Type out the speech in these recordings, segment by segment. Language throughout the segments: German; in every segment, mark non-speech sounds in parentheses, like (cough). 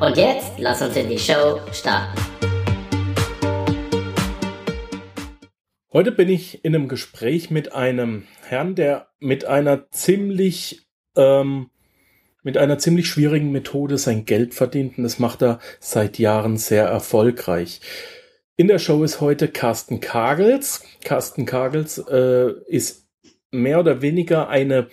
Und jetzt lass uns in die Show starten. Heute bin ich in einem Gespräch mit einem Herrn, der mit einer ziemlich ähm, mit einer ziemlich schwierigen Methode sein Geld verdient und das macht er seit Jahren sehr erfolgreich. In der Show ist heute Carsten Kagels. Carsten Kagels äh, ist mehr oder weniger eine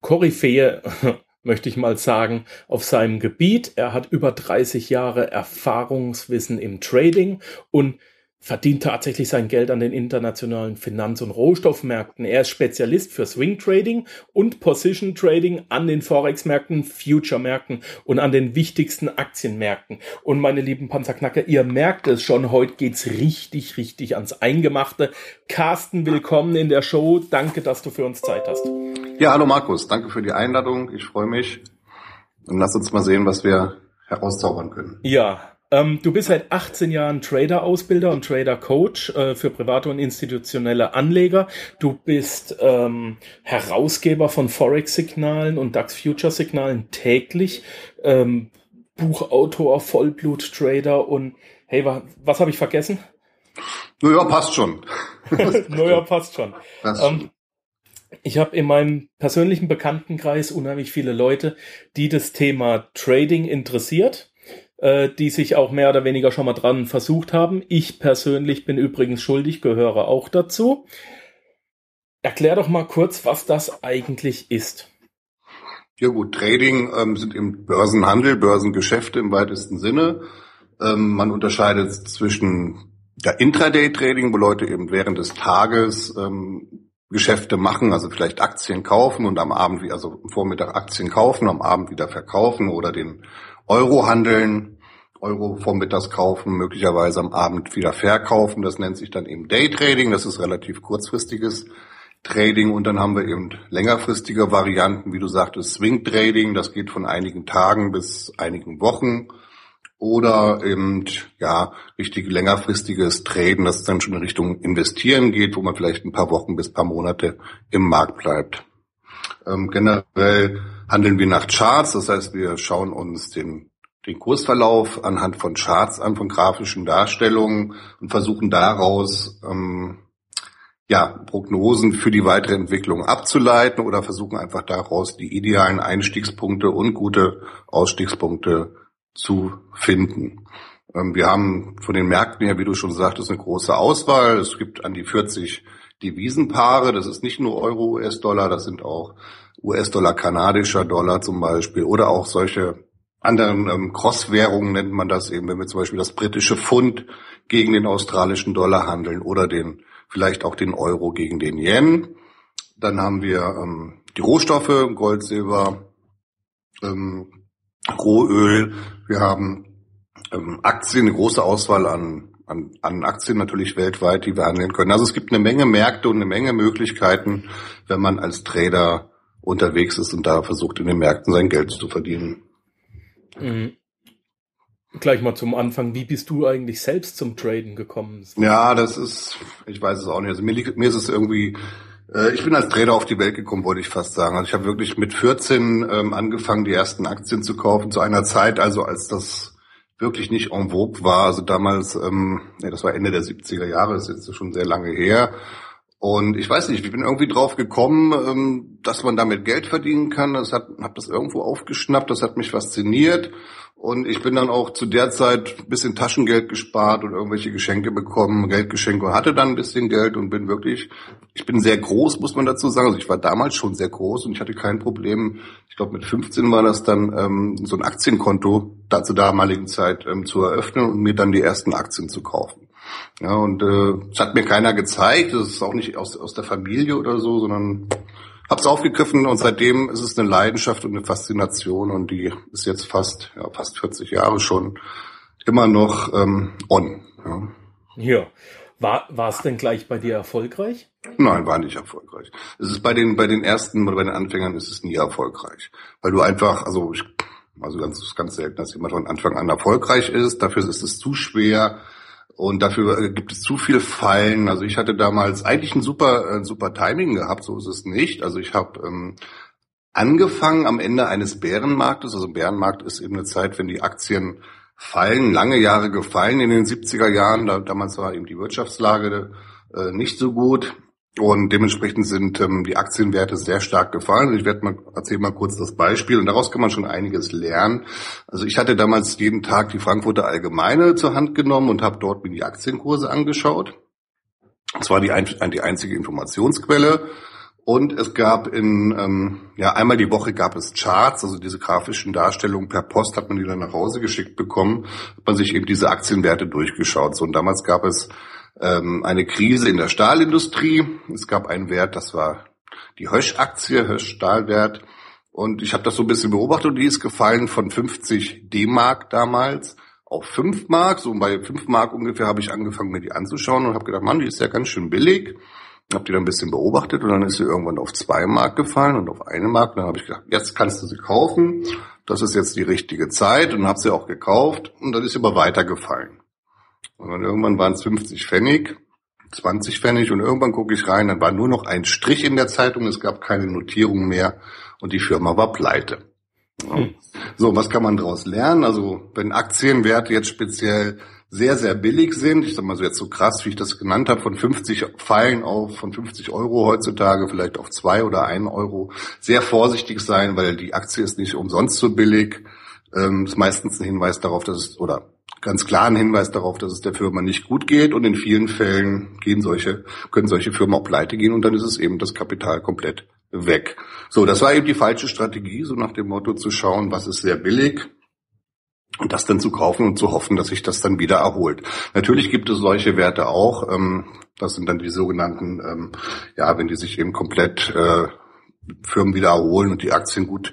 Koryphäe (laughs) möchte ich mal sagen, auf seinem Gebiet. Er hat über 30 Jahre Erfahrungswissen im Trading und verdient tatsächlich sein Geld an den internationalen Finanz- und Rohstoffmärkten. Er ist Spezialist für Swing Trading und Position Trading an den Forex-Märkten, Future-Märkten und an den wichtigsten Aktienmärkten. Und meine lieben Panzerknacker, ihr merkt es schon, heute geht's richtig, richtig ans Eingemachte. Carsten, willkommen in der Show. Danke, dass du für uns Zeit hast. Ja, hallo Markus, danke für die Einladung. Ich freue mich. Und lass uns mal sehen, was wir herauszaubern können. Ja, ähm, du bist seit 18 Jahren Trader-Ausbilder und Trader-Coach äh, für private und institutionelle Anleger. Du bist ähm, Herausgeber von Forex-Signalen und DAX-Future-Signalen täglich, ähm, Buchautor, Vollblut-Trader und hey, wa was habe ich vergessen? Naja, passt schon. (laughs) naja, passt schon. Passt schon. Ähm, ich habe in meinem persönlichen Bekanntenkreis unheimlich viele Leute, die das Thema Trading interessiert, äh, die sich auch mehr oder weniger schon mal dran versucht haben. Ich persönlich bin übrigens schuldig, gehöre auch dazu. Erklär doch mal kurz, was das eigentlich ist. Ja gut, Trading ähm, sind im Börsenhandel, Börsengeschäfte im weitesten Sinne. Ähm, man unterscheidet zwischen der Intraday-Trading, wo Leute eben während des Tages ähm, Geschäfte machen, also vielleicht Aktien kaufen und am Abend, also am Vormittag Aktien kaufen, am Abend wieder verkaufen oder den Euro handeln, Euro vormittags kaufen, möglicherweise am Abend wieder verkaufen. Das nennt sich dann eben Daytrading. Das ist relativ kurzfristiges Trading und dann haben wir eben längerfristige Varianten, wie du sagtest, Swing Trading. Das geht von einigen Tagen bis einigen Wochen oder eben ja richtig längerfristiges Traden, das dann schon in Richtung Investieren geht, wo man vielleicht ein paar Wochen bis paar Monate im Markt bleibt. Ähm, generell handeln wir nach Charts, das heißt, wir schauen uns den den Kursverlauf anhand von Charts an, von grafischen Darstellungen und versuchen daraus ähm, ja, Prognosen für die weitere Entwicklung abzuleiten oder versuchen einfach daraus die idealen Einstiegspunkte und gute Ausstiegspunkte zu finden. Ähm, wir haben von den Märkten her, wie du schon sagtest, eine große Auswahl. Es gibt an die 40 Devisenpaare. Das ist nicht nur Euro, US-Dollar, das sind auch US-Dollar, kanadischer Dollar zum Beispiel oder auch solche anderen ähm, Cross-Währungen nennt man das eben, wenn wir zum Beispiel das britische Pfund gegen den australischen Dollar handeln oder den vielleicht auch den Euro gegen den Yen. Dann haben wir ähm, die Rohstoffe, Gold, Silber, ähm, Rohöl. Wir haben ähm, Aktien, eine große Auswahl an, an, an Aktien natürlich weltweit, die wir handeln können. Also es gibt eine Menge Märkte und eine Menge Möglichkeiten, wenn man als Trader unterwegs ist und da versucht, in den Märkten sein Geld zu verdienen. Mhm. Gleich mal zum Anfang, wie bist du eigentlich selbst zum Traden gekommen? Ja, das ist, ich weiß es auch nicht. Also mir, mir ist es irgendwie äh, ich bin als Trader auf die Welt gekommen, wollte ich fast sagen. Also ich habe wirklich mit 14 ähm, angefangen, die ersten Aktien zu kaufen, zu einer Zeit, also als das wirklich nicht en vogue war. Also damals, ähm, nee, das war Ende der 70er Jahre, das ist jetzt schon sehr lange her. Und ich weiß nicht, ich bin irgendwie drauf gekommen, ähm, dass man damit Geld verdienen kann. Das hat, hab das irgendwo aufgeschnappt, das hat mich fasziniert. Und ich bin dann auch zu der Zeit ein bisschen Taschengeld gespart und irgendwelche Geschenke bekommen, Geldgeschenke hatte dann ein bisschen Geld und bin wirklich, ich bin sehr groß, muss man dazu sagen. Also ich war damals schon sehr groß und ich hatte kein Problem. Ich glaube, mit 15 war das dann ähm, so ein Aktienkonto da zur damaligen Zeit ähm, zu eröffnen und mir dann die ersten Aktien zu kaufen. Ja, und äh, das hat mir keiner gezeigt, das ist auch nicht aus, aus der Familie oder so, sondern hab's aufgegriffen und seitdem ist es eine Leidenschaft und eine Faszination und die ist jetzt fast, ja, fast 40 Jahre schon immer noch ähm, on. Ja. ja. War war es denn gleich bei dir erfolgreich? Nein, war nicht erfolgreich. Es ist bei den bei den ersten oder bei den Anfängern ist es nie erfolgreich, weil du einfach, also ich, also ganz ganz selten, dass jemand von Anfang an erfolgreich ist. Dafür ist es zu schwer und dafür gibt es zu viel Fallen. Also ich hatte damals eigentlich ein super ein super Timing gehabt, so ist es nicht. Also ich habe ähm, angefangen am Ende eines Bärenmarktes. Also Bärenmarkt ist eben eine Zeit, wenn die Aktien fallen, lange Jahre gefallen in den 70er Jahren. Da, damals war eben die Wirtschaftslage äh, nicht so gut. Und dementsprechend sind ähm, die Aktienwerte sehr stark gefallen. Ich werde mal erzähle mal kurz das Beispiel und daraus kann man schon einiges lernen. Also ich hatte damals jeden Tag die Frankfurter Allgemeine zur Hand genommen und habe dort mir die Aktienkurse angeschaut. Das war die, ein, die einzige Informationsquelle. Und es gab in, ähm, ja, einmal die Woche gab es Charts, also diese grafischen Darstellungen per Post hat man die dann nach Hause geschickt bekommen, hat man sich eben diese Aktienwerte durchgeschaut. So, und damals gab es ähm, eine Krise in der Stahlindustrie. Es gab einen Wert, das war die Hösch-Aktie, Hösch-Stahlwert. Und ich habe das so ein bisschen beobachtet und die ist gefallen von 50 D-Mark damals auf 5 Mark. So bei 5 Mark ungefähr habe ich angefangen, mir die anzuschauen und habe gedacht, Mann, die ist ja ganz schön billig. Hab die dann ein bisschen beobachtet und dann ist sie irgendwann auf zwei Mark gefallen und auf eine Mark. Und dann habe ich gedacht, jetzt kannst du sie kaufen. Das ist jetzt die richtige Zeit und habe sie auch gekauft und dann ist sie aber weitergefallen. Und dann irgendwann waren es 50 Pfennig, 20 Pfennig und irgendwann gucke ich rein, dann war nur noch ein Strich in der Zeitung, es gab keine Notierung mehr und die Firma war pleite. Hm. So, was kann man daraus lernen? Also wenn Aktienwerte jetzt speziell sehr, sehr billig sind. Ich sag mal so jetzt so krass, wie ich das genannt habe, von 50 Fallen auf, von 50 Euro heutzutage vielleicht auf zwei oder einen Euro. Sehr vorsichtig sein, weil die Aktie ist nicht umsonst so billig. Ähm, ist meistens ein Hinweis darauf, dass es, oder ganz klar ein Hinweis darauf, dass es der Firma nicht gut geht und in vielen Fällen gehen solche, können solche Firmen auch pleite gehen und dann ist es eben das Kapital komplett weg. So, das war eben die falsche Strategie, so nach dem Motto zu schauen, was ist sehr billig, und das dann zu kaufen und zu hoffen, dass sich das dann wieder erholt. Natürlich gibt es solche Werte auch. Ähm, das sind dann die sogenannten, ähm, ja, wenn die sich eben komplett äh, Firmen wieder erholen und die Aktien gut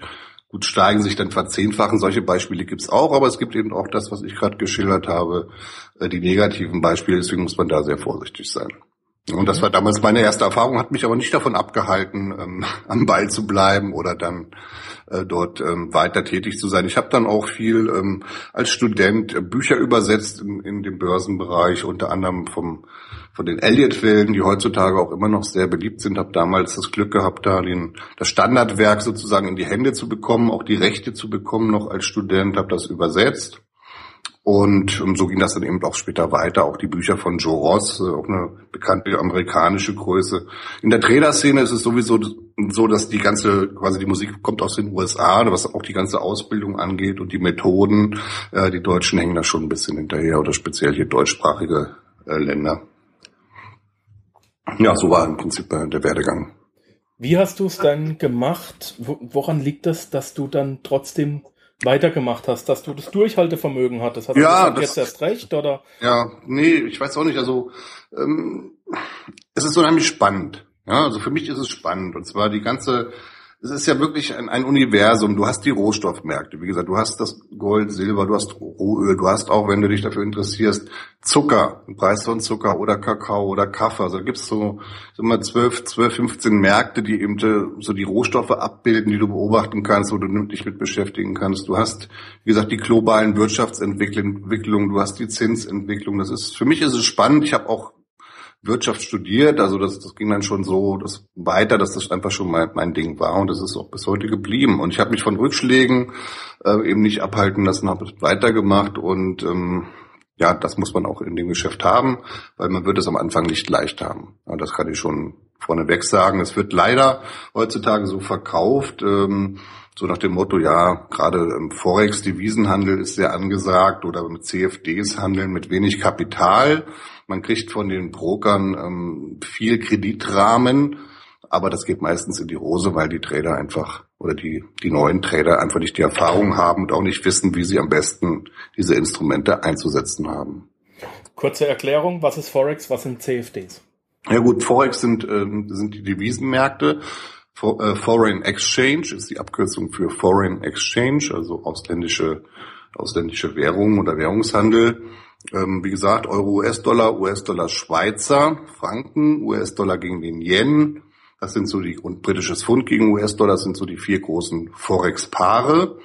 gut steigen, sich dann verzehnfachen. Solche Beispiele gibt es auch, aber es gibt eben auch das, was ich gerade geschildert habe, äh, die negativen Beispiele. Deswegen muss man da sehr vorsichtig sein. Und das war damals meine erste Erfahrung, hat mich aber nicht davon abgehalten, ähm, (laughs) am Ball zu bleiben oder dann äh, dort ähm, weiter tätig zu sein. Ich habe dann auch viel ähm, als Student äh, Bücher übersetzt in, in dem Börsenbereich, unter anderem vom von den Elliott-Filmen, die heutzutage auch immer noch sehr beliebt sind. Habe damals das Glück gehabt, da den, das Standardwerk sozusagen in die Hände zu bekommen, auch die Rechte zu bekommen noch als Student. Habe das übersetzt und ähm, so ging das dann eben auch später weiter. Auch die Bücher von Joe Ross, äh, auch eine bekannte amerikanische Größe. In der Trainer-Szene ist es sowieso so, dass die ganze, quasi die Musik kommt aus den USA, was auch die ganze Ausbildung angeht und die Methoden. Äh, die Deutschen hängen da schon ein bisschen hinterher oder speziell hier deutschsprachige äh, Länder. Ja, so war im Prinzip der Werdegang. Wie hast du es dann gemacht? Woran liegt das, dass du dann trotzdem weitergemacht hast, dass du das Durchhaltevermögen hattest. Hast ja, du das jetzt erst recht, oder? Ja, nee, ich weiß auch nicht. Also ähm, es ist unheimlich spannend. Ja, also für mich ist es spannend. Und zwar die ganze es ist ja wirklich ein, ein, Universum. Du hast die Rohstoffmärkte, wie gesagt, du hast das Gold, Silber, du hast Rohöl, du hast auch, wenn du dich dafür interessierst, Zucker, den Preis von Zucker oder Kakao oder Kaffee. Also da gibt's so immer zwölf, zwölf, 15 Märkte, die eben so die Rohstoffe abbilden, die du beobachten kannst, wo du dich mit beschäftigen kannst. Du hast, wie gesagt, die globalen Wirtschaftsentwicklungen, du hast die Zinsentwicklung. Das ist, für mich ist es spannend. Ich habe auch Wirtschaft studiert, also das, das ging dann schon so das weiter, dass das einfach schon mein, mein Ding war und das ist auch bis heute geblieben. Und ich habe mich von Rückschlägen äh, eben nicht abhalten lassen, habe weitergemacht und ähm, ja, das muss man auch in dem Geschäft haben, weil man wird es am Anfang nicht leicht haben. Ja, das kann ich schon vorneweg sagen. Es wird leider heutzutage so verkauft, ähm, so nach dem Motto, ja, gerade im Forex, Devisenhandel ist sehr angesagt oder mit CFDs handeln mit wenig Kapital. Man kriegt von den Brokern ähm, viel Kreditrahmen, aber das geht meistens in die Hose, weil die Trader einfach oder die, die neuen Trader einfach nicht die Erfahrung haben und auch nicht wissen, wie sie am besten diese Instrumente einzusetzen haben. Kurze Erklärung, was ist Forex, was sind CFDs? Ja gut, Forex sind, ähm, sind die Devisenmärkte. äh, Foreign Exchange ist die Abkürzung für Foreign Exchange, also ausländische, ausländische Währung oder Währungshandel. Ähm, wie gesagt, Euro, US-Dollar, US-Dollar, Schweizer, Franken, US-Dollar gegen den Yen. Das sind so die, und britisches Pfund gegen US-Dollar sind so die vier großen Forex-Paare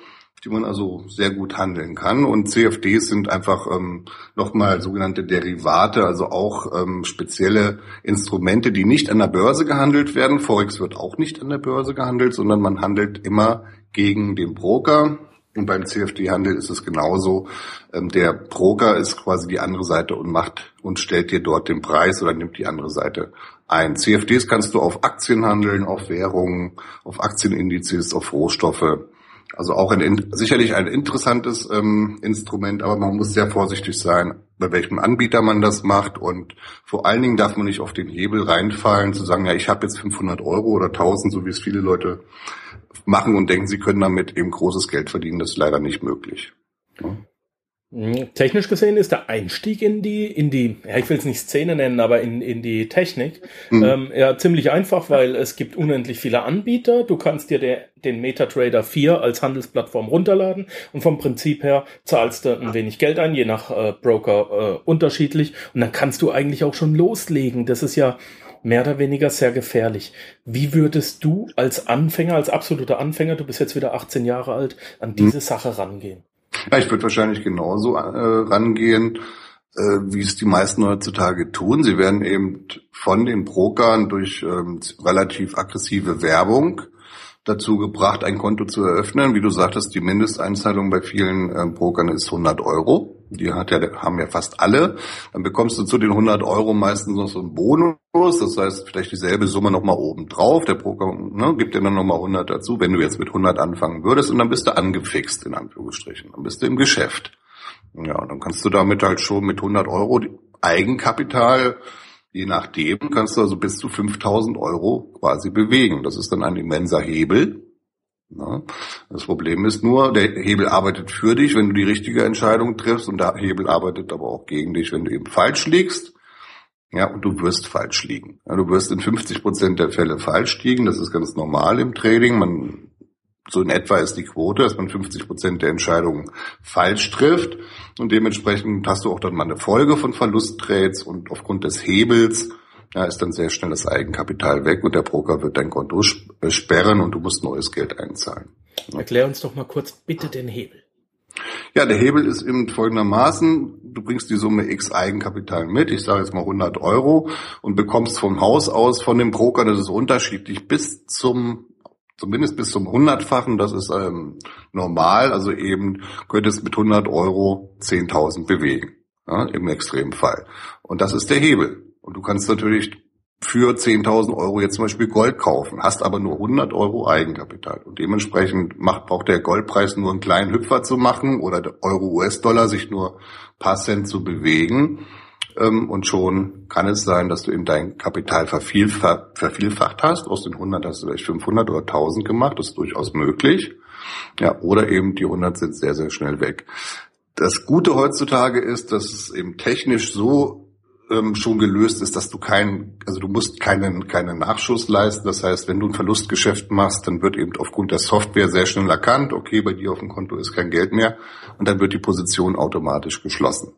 die man also sehr gut handeln kann. Und CFDs sind einfach ähm, nochmal sogenannte Derivate, also auch ähm, spezielle Instrumente, die nicht an der Börse gehandelt werden. Forex wird auch nicht an der Börse gehandelt, sondern man handelt immer gegen den Broker. Und beim CFD-Handel ist es genauso. Ähm, der Broker ist quasi die andere Seite und macht und stellt dir dort den Preis oder nimmt die andere Seite ein. CFDs kannst du auf Aktien handeln, auf Währungen, auf Aktienindizes, auf Rohstoffe also auch ein, sicherlich ein interessantes ähm, Instrument, aber man muss sehr vorsichtig sein, bei welchem Anbieter man das macht und vor allen Dingen darf man nicht auf den Hebel reinfallen, zu sagen, ja, ich habe jetzt 500 Euro oder 1000, so wie es viele Leute machen und denken, sie können damit eben großes Geld verdienen. Das ist leider nicht möglich. Ja. Mhm. Technisch gesehen ist der Einstieg in die, in die, ja, ich will es nicht Szene nennen, aber in, in die Technik, mhm. ähm, ja, ziemlich einfach, weil es gibt unendlich viele Anbieter. Du kannst dir der, den MetaTrader 4 als Handelsplattform runterladen und vom Prinzip her zahlst du ein wenig Geld ein, je nach äh, Broker äh, unterschiedlich. Und dann kannst du eigentlich auch schon loslegen. Das ist ja mehr oder weniger sehr gefährlich. Wie würdest du als Anfänger, als absoluter Anfänger, du bist jetzt wieder 18 Jahre alt, an diese mhm. Sache rangehen? Ja, ich würde wahrscheinlich genauso äh, rangehen, äh, wie es die meisten heutzutage tun. Sie werden eben von den Brokern durch ähm, relativ aggressive Werbung dazu gebracht, ein Konto zu eröffnen. Wie du sagtest, die Mindesteinzahlung bei vielen äh, Brokern ist 100 Euro. Die hat ja, haben ja fast alle. Dann bekommst du zu den 100 Euro meistens noch so einen Bonus. Das heißt, vielleicht dieselbe Summe nochmal oben drauf. Der Broker ne, gibt dir dann nochmal 100 dazu, wenn du jetzt mit 100 anfangen würdest. Und dann bist du angefixt, in Anführungsstrichen. Dann bist du im Geschäft. Ja, und dann kannst du damit halt schon mit 100 Euro Eigenkapital Je nachdem kannst du also bis zu 5000 Euro quasi bewegen. Das ist dann ein immenser Hebel. Das Problem ist nur, der Hebel arbeitet für dich, wenn du die richtige Entscheidung triffst und der Hebel arbeitet aber auch gegen dich, wenn du eben falsch liegst. Ja, und du wirst falsch liegen. Ja, du wirst in 50 Prozent der Fälle falsch liegen. Das ist ganz normal im Trading. Man so in etwa ist die Quote, dass man 50 Prozent der Entscheidungen falsch trifft. Und dementsprechend hast du auch dann mal eine Folge von Verlusttrades und aufgrund des Hebels ja, ist dann sehr schnell das Eigenkapital weg und der Broker wird dein Konto äh, sperren und du musst neues Geld einzahlen. Erklär uns doch mal kurz bitte den Hebel. Ja, der Hebel ist eben folgendermaßen, du bringst die Summe X Eigenkapital mit, ich sage jetzt mal 100 Euro und bekommst vom Haus aus von dem Broker, das ist unterschiedlich, bis zum zumindest bis zum hundertfachen, das ist ähm, normal, also eben könnte es mit 100 Euro 10.000 bewegen, ja, im Extremfall. Und das ist der Hebel. Und du kannst natürlich für 10.000 Euro jetzt zum Beispiel Gold kaufen, hast aber nur 100 Euro Eigenkapital. Und dementsprechend macht, braucht der Goldpreis nur einen kleinen Hüpfer zu machen oder der Euro-US-Dollar sich nur paar Cent zu bewegen ähm, und schon kann es sein, dass du eben dein Kapital vervielfach, vervielfacht hast. Aus den 100 hast du vielleicht 500 oder 1000 gemacht. Das ist durchaus möglich. Ja, oder eben die 100 sind sehr, sehr schnell weg. Das Gute heutzutage ist, dass es eben technisch so ähm, schon gelöst ist, dass du keinen, also du musst keinen, keinen Nachschuss leisten. Das heißt, wenn du ein Verlustgeschäft machst, dann wird eben aufgrund der Software sehr schnell erkannt, okay, bei dir auf dem Konto ist kein Geld mehr und dann wird die Position automatisch geschlossen.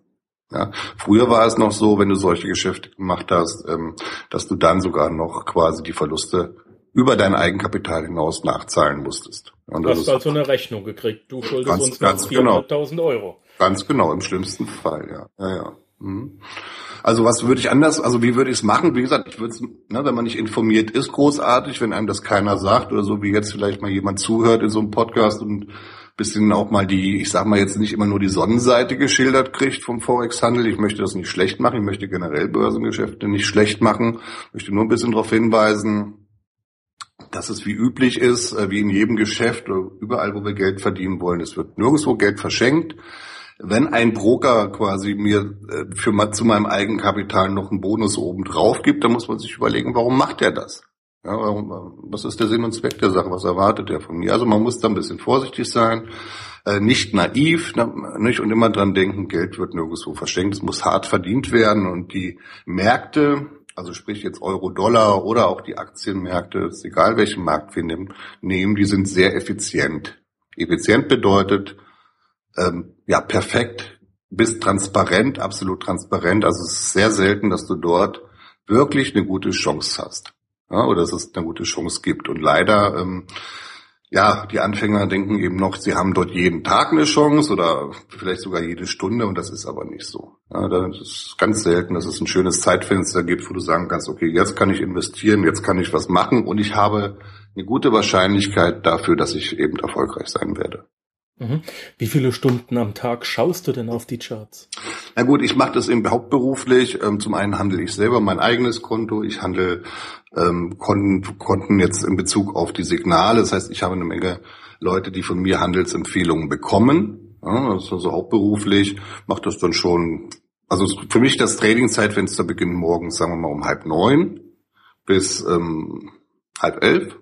Ja, früher war es noch so, wenn du solche Geschäfte gemacht hast, ähm, dass du dann sogar noch quasi die Verluste über dein Eigenkapital hinaus nachzahlen musstest. Und du hast also eine Rechnung gekriegt. Du schuldest ganz, uns ganz 400.000 genau. Euro. Ganz genau, im schlimmsten Fall, ja. ja, ja. Mhm. Also was würde ich anders, also wie würde ich es machen? Wie gesagt, ich würde es, ne, wenn man nicht informiert ist, großartig, wenn einem das keiner sagt oder so, wie jetzt vielleicht mal jemand zuhört in so einem Podcast und bisschen auch mal die, ich sag mal jetzt nicht immer nur die Sonnenseite geschildert kriegt vom Forex-Handel. Ich möchte das nicht schlecht machen. Ich möchte generell Börsengeschäfte nicht schlecht machen. Ich möchte nur ein bisschen darauf hinweisen, dass es wie üblich ist, äh, wie in jedem Geschäft oder überall, wo wir Geld verdienen wollen. Es wird nirgendwo Geld verschenkt. Wenn ein Broker quasi mir äh, für zu meinem Eigenkapital noch einen Bonus oben drauf gibt, dann muss man sich überlegen, warum macht er das? Ja, was ist der Sinn und Zweck der Sache? Was erwartet er von mir? Also man muss da ein bisschen vorsichtig sein, äh, nicht naiv, nicht und immer dran denken, Geld wird nirgendwo verschenkt, es muss hart verdient werden und die Märkte also sprich jetzt Euro-Dollar oder auch die Aktienmärkte, ist egal welchen Markt wir nehmen, nehmen, die sind sehr effizient. Effizient bedeutet, ähm, ja, perfekt bis transparent, absolut transparent. Also es ist sehr selten, dass du dort wirklich eine gute Chance hast. Ja, oder dass es eine gute Chance gibt. Und leider ähm, ja, die Anfänger denken eben noch, sie haben dort jeden Tag eine Chance oder vielleicht sogar jede Stunde und das ist aber nicht so. Ja, das ist ganz selten, dass es ein schönes Zeitfenster gibt, wo du sagen kannst, okay, jetzt kann ich investieren, jetzt kann ich was machen und ich habe eine gute Wahrscheinlichkeit dafür, dass ich eben erfolgreich sein werde. Mhm. Wie viele Stunden am Tag schaust du denn auf die Charts? Na gut, ich mache das eben hauptberuflich. Ähm, zum einen handle ich selber mein eigenes Konto. Ich handle ähm, Konten, Konten jetzt in Bezug auf die Signale. Das heißt, ich habe eine Menge Leute, die von mir Handelsempfehlungen bekommen. Ja, das ist also hauptberuflich. Mache das dann schon. Also für mich das Trading-Zeitfenster beginnt morgens, sagen wir mal, um halb neun bis ähm, halb elf.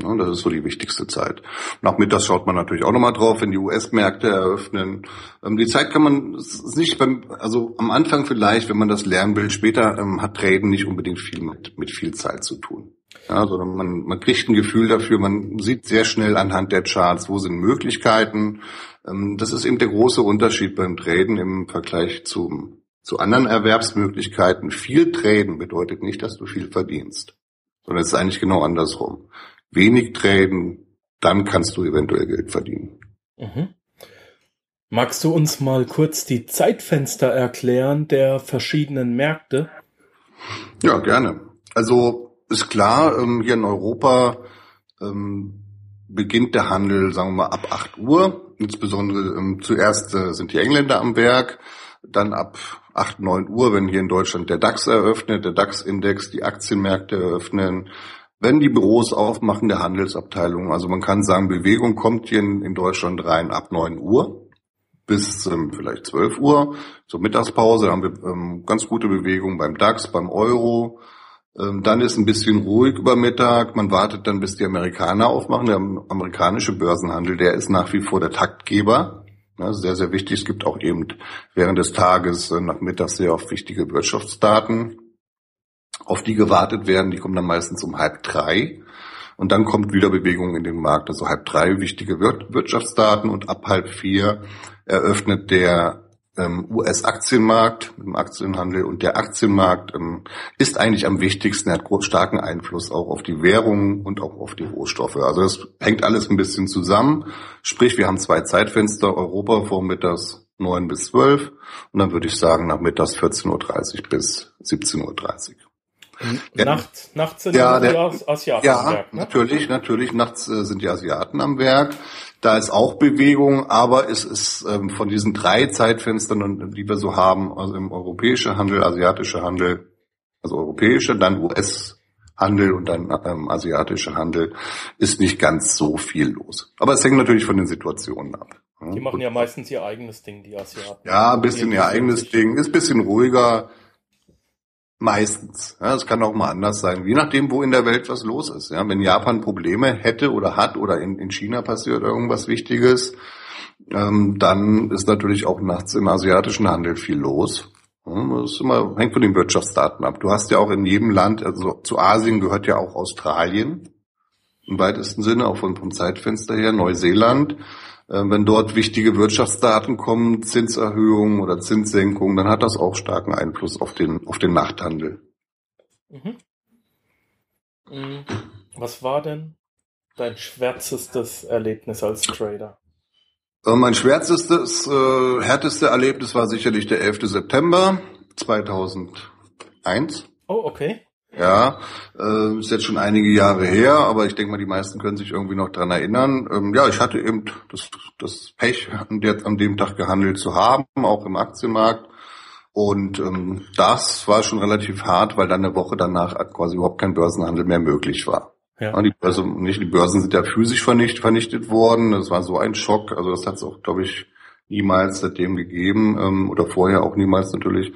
Das ist so die wichtigste Zeit. Nachmittags schaut man natürlich auch nochmal drauf, wenn die US-Märkte eröffnen. Ähm, die Zeit kann man nicht beim, also am Anfang vielleicht, wenn man das lernen will, später ähm, hat Traden nicht unbedingt viel mit, mit viel Zeit zu tun. Ja, sondern man, man kriegt ein Gefühl dafür, man sieht sehr schnell anhand der Charts, wo sind Möglichkeiten. Ähm, das ist eben der große Unterschied beim Traden im Vergleich zum, zu anderen Erwerbsmöglichkeiten. Viel Traden bedeutet nicht, dass du viel verdienst, sondern es ist eigentlich genau andersrum wenig traden, dann kannst du eventuell Geld verdienen. Mhm. Magst du uns mal kurz die Zeitfenster erklären der verschiedenen Märkte? Ja, gerne. Also ist klar, ähm, hier in Europa ähm, beginnt der Handel, sagen wir mal, ab 8 Uhr. Insbesondere ähm, zuerst äh, sind die Engländer am Werk, dann ab 8, 9 Uhr, wenn hier in Deutschland der DAX eröffnet, der DAX-Index, die Aktienmärkte eröffnen, wenn die Büros aufmachen der Handelsabteilung. Also man kann sagen, Bewegung kommt hier in, in Deutschland rein ab neun Uhr bis ähm, vielleicht zwölf Uhr. Zur Mittagspause haben wir ähm, ganz gute Bewegung beim DAX, beim Euro. Ähm, dann ist ein bisschen ruhig über Mittag. Man wartet dann, bis die Amerikaner aufmachen. Der amerikanische Börsenhandel, der ist nach wie vor der Taktgeber. Ja, sehr, sehr wichtig. Es gibt auch eben während des Tages äh, nach Mittag sehr oft wichtige Wirtschaftsdaten auf die gewartet werden. Die kommen dann meistens um halb drei. Und dann kommt wieder Bewegung in den Markt. Also halb drei wichtige Wirtschaftsdaten und ab halb vier eröffnet der ähm, US-Aktienmarkt im Aktienhandel und der Aktienmarkt ähm, ist eigentlich am wichtigsten, hat starken Einfluss auch auf die Währungen und auch auf die Rohstoffe. Also das hängt alles ein bisschen zusammen. Sprich, wir haben zwei Zeitfenster, Europa vormittags 9 bis 12 und dann würde ich sagen nachmittags 14.30 Uhr bis 17.30 Uhr. Nachts, nachts sind ja, die Asiaten ja, am Werk. Ne? natürlich, natürlich. Nachts äh, sind die Asiaten am Werk. Da ist auch Bewegung, aber es ist ähm, von diesen drei Zeitfenstern, die wir so haben, also im europäischen Handel, asiatischer Handel, also europäischer, dann US-Handel und dann ähm, asiatischer Handel, ist nicht ganz so viel los. Aber es hängt natürlich von den Situationen ab. Die machen ja meistens ihr eigenes Ding, die Asiaten. Ja, ein bisschen ihr eigenes Ding, ist ein bisschen ruhiger Meistens. Ja, es kann auch mal anders sein, je nachdem, wo in der Welt was los ist. Ja, wenn Japan Probleme hätte oder hat oder in, in China passiert irgendwas Wichtiges, ähm, dann ist natürlich auch nachts im asiatischen Handel viel los. Das ist immer, hängt von den Wirtschaftsdaten ab. Du hast ja auch in jedem Land, also zu Asien gehört ja auch Australien im weitesten Sinne, auch vom, vom Zeitfenster her, Neuseeland. Äh, wenn dort wichtige Wirtschaftsdaten kommen, Zinserhöhungen oder Zinssenkungen, dann hat das auch starken Einfluss auf den, auf den Nachthandel. Mhm. mhm. Was war denn dein schwärzestes Erlebnis als Trader? Äh, mein schwärzestes, äh, härteste Erlebnis war sicherlich der 11. September 2001. Oh, okay. Ja, äh, ist jetzt schon einige Jahre her, aber ich denke mal, die meisten können sich irgendwie noch dran erinnern. Ähm, ja, ich hatte eben das, das Pech, an, der, an dem Tag gehandelt zu haben, auch im Aktienmarkt. Und ähm, das war schon relativ hart, weil dann eine Woche danach quasi überhaupt kein Börsenhandel mehr möglich war. Ja. Die, Börse, nicht, die Börsen sind ja physisch vernichtet, vernichtet worden. Das war so ein Schock. Also das hat es auch, glaube ich, niemals seitdem gegeben ähm, oder vorher auch niemals natürlich,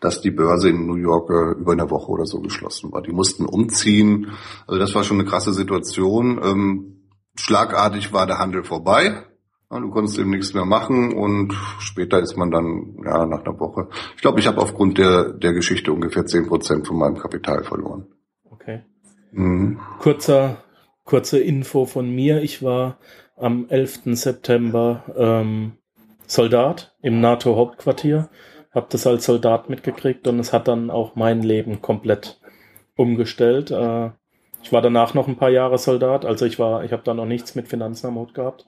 dass die Börse in New York äh, über eine Woche oder so geschlossen war. Die mussten umziehen. Also das war schon eine krasse Situation. Ähm, schlagartig war der Handel vorbei. Ja, du konntest eben nichts mehr machen und später ist man dann, ja, nach einer Woche. Ich glaube, ich habe aufgrund der, der Geschichte ungefähr zehn Prozent von meinem Kapital verloren. Okay. Mhm. Kurzer, kurze Info von mir. Ich war am 11. September ähm, Soldat im NATO-Hauptquartier, habe das als Soldat mitgekriegt und es hat dann auch mein Leben komplett umgestellt. Äh, ich war danach noch ein paar Jahre Soldat, also ich war, ich habe da noch nichts mit Finanzen am Hut gehabt.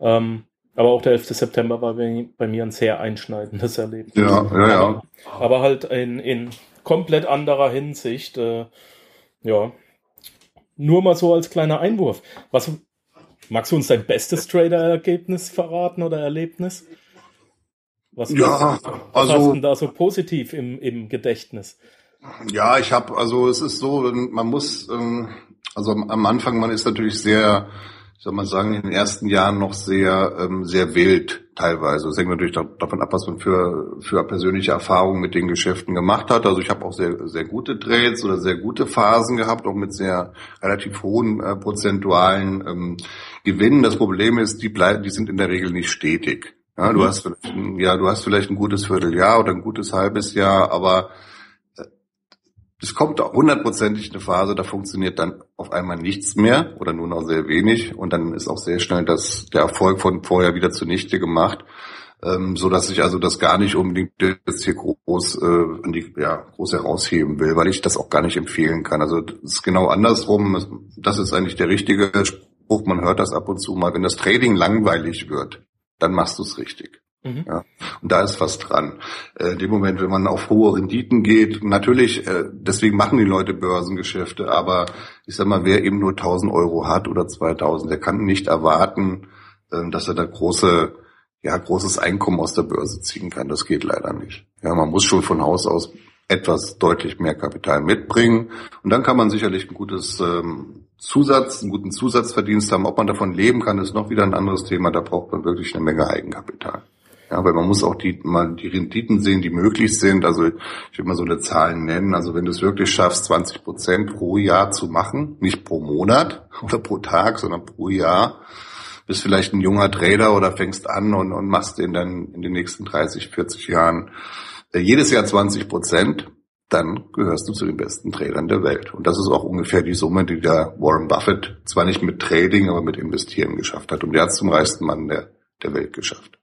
Ähm, aber auch der 11. September war bei, mir ein sehr einschneidendes Erlebnis. Ja, ja, ja. Aber, aber halt in, in komplett anderer Hinsicht. Äh, ja. Nur mal so als kleiner Einwurf. Was, magst du uns dein bestes Trader-Ergebnis verraten oder Erlebnis? Was, ja, was, was also, hast du da so positiv im, im Gedächtnis? Ja, ich habe, also es ist so, man muss, ähm, also am Anfang, man ist natürlich sehr soll mal sagen, in den ersten Jahren noch sehr, ähm, sehr wild teilweise. Das hängt natürlich davon ab, was man für, für persönliche Erfahrungen mit den Geschäften gemacht hat. Also ich habe auch sehr, sehr gute Trades oder sehr gute Phasen gehabt, auch mit sehr relativ hohen äh, prozentualen ähm, Gewinnen. Das Problem ist, die bleiben, die sind in der Regel nicht stetig. Ja, du mhm. hast, ja, du hast vielleicht ein gutes Vierteljahr oder ein gutes halbes Jahr, aber es kommt hundertprozentig eine Phase, da funktioniert dann auf einmal nichts mehr oder nur noch sehr wenig und dann ist auch sehr schnell das, der Erfolg von vorher wieder zunichte gemacht, ähm, so dass ich also das gar nicht unbedingt jetzt hier groß, äh, die, ja, groß herausheben will, weil ich das auch gar nicht empfehlen kann. Also das ist genau andersrum. Das ist eigentlich der richtige Spruch. Man hört das ab und zu mal. Wenn das Trading langweilig wird, dann machst du es richtig. Mhm. Ja, und da ist was dran. Äh, in dem Moment, wenn man auf hohe Renditen geht, natürlich, äh, deswegen machen die Leute Börsengeschäfte, aber ich sag mal, wer eben nur 1000 Euro hat oder 2000, der kann nicht erwarten, äh, dass er da große, ja, großes Einkommen aus der Börse ziehen kann. Das geht leider nicht. Ja, man muss schon von Haus aus etwas deutlich mehr Kapital mitbringen und dann kann man sicherlich ein gutes ähm, Zusatz, einen guten Zusatzverdienst haben. Ob man davon leben kann, ist noch wieder ein anderes Thema. Da braucht man wirklich eine Menge Eigenkapital. Ja, weil man muss auch die, mal die Renditen sehen, die möglich sind. Also ich will mal so eine Zahlen nennen. Also wenn du es wirklich schaffst, 20 Prozent pro Jahr zu machen, nicht pro Monat (laughs) oder pro Tag, sondern pro Jahr, bist vielleicht ein junger Trader oder fängst an und, und machst den dann in den nächsten 30, 40 Jahren äh, jedes Jahr 20 Prozent, dann gehörst du zu den besten Tradern der Welt. Und das ist auch ungefähr die Summe, die der Warren Buffett zwar nicht mit Trading, aber mit Investieren geschafft hat. Und der hat es zum reichsten Mann der, der Welt geschafft.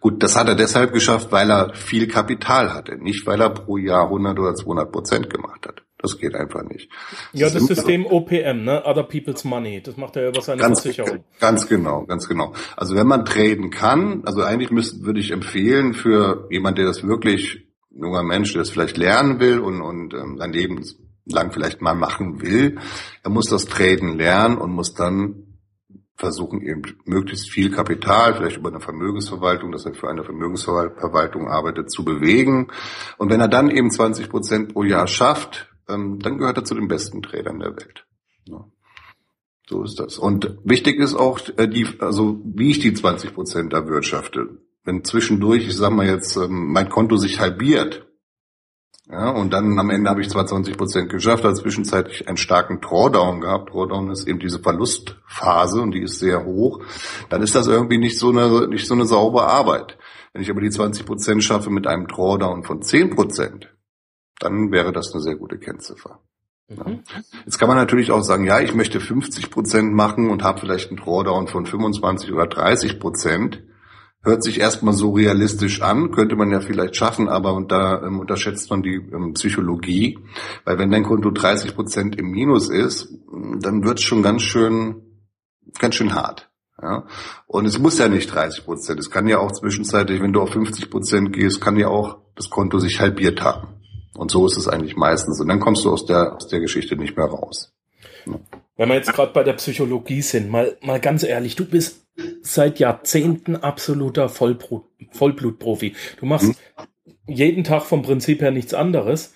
Gut, das hat er deshalb geschafft, weil er viel Kapital hatte, nicht weil er pro Jahr 100 oder 200 Prozent gemacht hat. Das geht einfach nicht. Das ja, das System so. OPM, ne? Other People's Money. Das macht er über seine ganz, Versicherung. Ganz genau, ganz genau. Also wenn man traden kann, also eigentlich müsste, würde ich empfehlen für jemand, der das wirklich, junger Mensch, der das vielleicht lernen will und, und ähm, sein Leben lang vielleicht mal machen will, er muss das Traden lernen und muss dann versuchen eben möglichst viel Kapital, vielleicht über eine Vermögensverwaltung, dass er für eine Vermögensverwaltung arbeitet, zu bewegen. Und wenn er dann eben 20 Prozent pro Jahr schafft, ähm, dann gehört er zu den besten Tradern der Welt. So ist das. Und wichtig ist auch äh, die, also wie ich die 20 Prozent erwirtschafte. Wenn zwischendurch, ich sag mal jetzt, ähm, mein Konto sich halbiert, ja, und dann am Ende habe ich zwar 20 Prozent geschafft, aber zwischenzeitlich einen starken Drawdown gehabt. Drawdown ist eben diese Verlustphase und die ist sehr hoch. Dann ist das irgendwie nicht so eine, nicht so eine saubere Arbeit. Wenn ich aber die 20 Prozent schaffe mit einem Drawdown von 10 Prozent, dann wäre das eine sehr gute Kennziffer. Ja. Mhm. Jetzt kann man natürlich auch sagen, ja, ich möchte 50 Prozent machen und habe vielleicht einen Drawdown von 25 oder 30 Prozent. Hört sich erstmal so realistisch an, könnte man ja vielleicht schaffen, aber da ähm, unterschätzt man die ähm, Psychologie. Weil wenn dein Konto 30 Prozent im Minus ist, dann wird es schon ganz schön, ganz schön hart. Ja? Und es muss ja nicht 30 Prozent. Es kann ja auch zwischenzeitlich, wenn du auf 50 Prozent gehst, kann ja auch das Konto sich halbiert haben. Und so ist es eigentlich meistens. Und dann kommst du aus der, aus der Geschichte nicht mehr raus. Ja. Wenn wir jetzt gerade bei der Psychologie sind, mal, mal ganz ehrlich, du bist seit Jahrzehnten absoluter Vollblut, Vollblutprofi. Du machst hm? jeden Tag vom Prinzip her nichts anderes.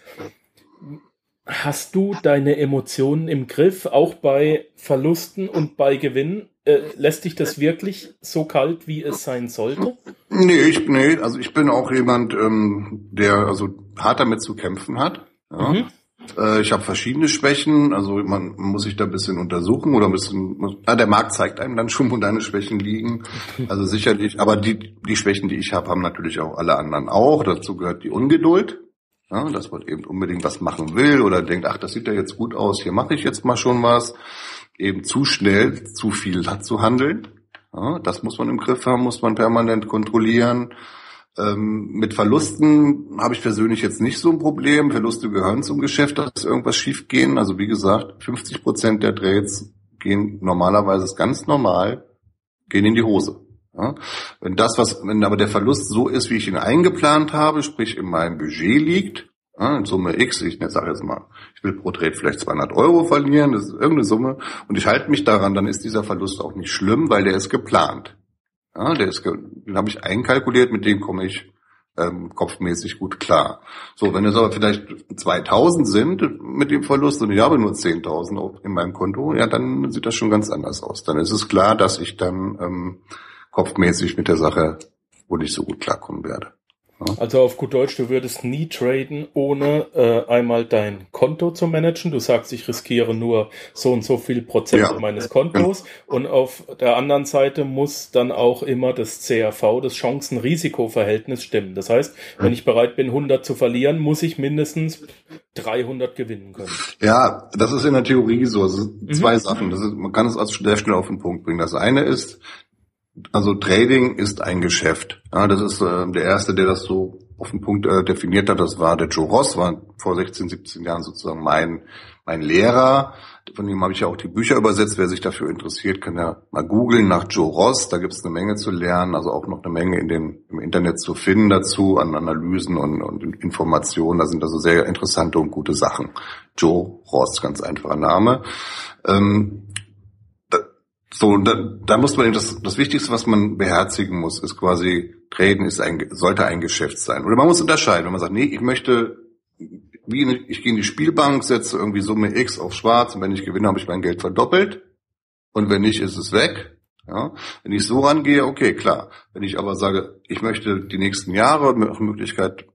Hast du deine Emotionen im Griff, auch bei Verlusten und bei Gewinnen? Äh, lässt dich das wirklich so kalt, wie es sein sollte? Nee, ich, nee also ich bin auch jemand, ähm, der also hart damit zu kämpfen hat. Ja. Mhm. Äh, ich habe verschiedene Schwächen, also man muss sich da ein bisschen untersuchen oder ein bisschen, na, der Markt zeigt einem dann schon, wo deine Schwächen liegen. Also sicherlich, aber die, die Schwächen, die ich habe, haben natürlich auch alle anderen auch. Dazu gehört die Ungeduld. Ja, dass man eben unbedingt was machen will oder denkt, ach, das sieht ja jetzt gut aus, hier mache ich jetzt mal schon was. Eben zu schnell, zu viel zu handeln. Ja, das muss man im Griff haben, muss man permanent kontrollieren. Ähm, mit Verlusten habe ich persönlich jetzt nicht so ein Problem. Verluste gehören zum Geschäft, dass irgendwas schief gehen. Also wie gesagt, 50 Prozent der Trades gehen normalerweise ist ganz normal, gehen in die Hose. Ja? Wenn das, was, wenn aber der Verlust so ist, wie ich ihn eingeplant habe, sprich in meinem Budget liegt, ja, in Summe X, ich sage jetzt mal, ich will pro Trade vielleicht 200 Euro verlieren, das ist irgendeine Summe, und ich halte mich daran, dann ist dieser Verlust auch nicht schlimm, weil der ist geplant. Ja, der ist, den habe ich einkalkuliert, mit dem komme ich ähm, kopfmäßig gut klar. So, wenn es aber vielleicht 2000 sind mit dem Verlust und ich habe nur 10.000 in meinem Konto, ja, dann sieht das schon ganz anders aus. Dann ist es klar, dass ich dann ähm, kopfmäßig mit der Sache wohl nicht so gut klarkommen werde. Also auf gut Deutsch, du würdest nie traden, ohne äh, einmal dein Konto zu managen. Du sagst, ich riskiere nur so und so viel Prozent ja. meines Kontos. Und auf der anderen Seite muss dann auch immer das CRV, das Chancen-Risiko-Verhältnis stimmen. Das heißt, wenn ich bereit bin, 100 zu verlieren, muss ich mindestens 300 gewinnen können. Ja, das ist in der Theorie so. Also zwei mhm. Sachen. Ist, man kann es also sehr schnell auf den Punkt bringen. Das eine ist, also Trading ist ein Geschäft. Ja, das ist äh, der erste, der das so auf den Punkt äh, definiert hat. Das war der Joe Ross, war vor 16, 17 Jahren sozusagen mein mein Lehrer. Von ihm habe ich ja auch die Bücher übersetzt. Wer sich dafür interessiert, kann ja mal googeln nach Joe Ross. Da gibt es eine Menge zu lernen, also auch noch eine Menge in den, im Internet zu finden dazu, an Analysen und, und Informationen. Da sind also sehr interessante und gute Sachen. Joe Ross, ganz einfacher Name. Ähm, so, da, da muss man eben das, das Wichtigste, was man beherzigen muss, ist quasi, Traden ist ein, sollte ein Geschäft sein. Oder man muss unterscheiden, wenn man sagt, nee, ich möchte, wie ich gehe in die Spielbank, setze irgendwie Summe X auf schwarz und wenn ich gewinne, habe ich mein Geld verdoppelt. Und wenn nicht, ist es weg. Ja, wenn ich so rangehe, okay, klar. Wenn ich aber sage, ich möchte die nächsten Jahre nach Möglichkeit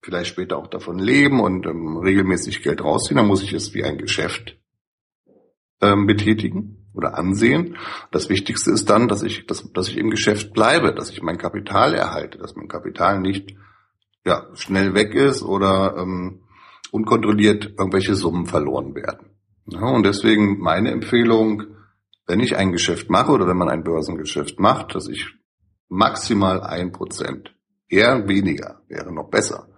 vielleicht später auch davon leben und ähm, regelmäßig Geld rausziehen, dann muss ich es wie ein Geschäft ähm, betätigen oder ansehen. Das Wichtigste ist dann, dass ich, dass, dass ich im Geschäft bleibe, dass ich mein Kapital erhalte, dass mein Kapital nicht ja, schnell weg ist oder ähm, unkontrolliert irgendwelche Summen verloren werden. Ja, und deswegen meine Empfehlung, wenn ich ein Geschäft mache oder wenn man ein Börsengeschäft macht, dass ich maximal ein Prozent, eher weniger, wäre noch besser,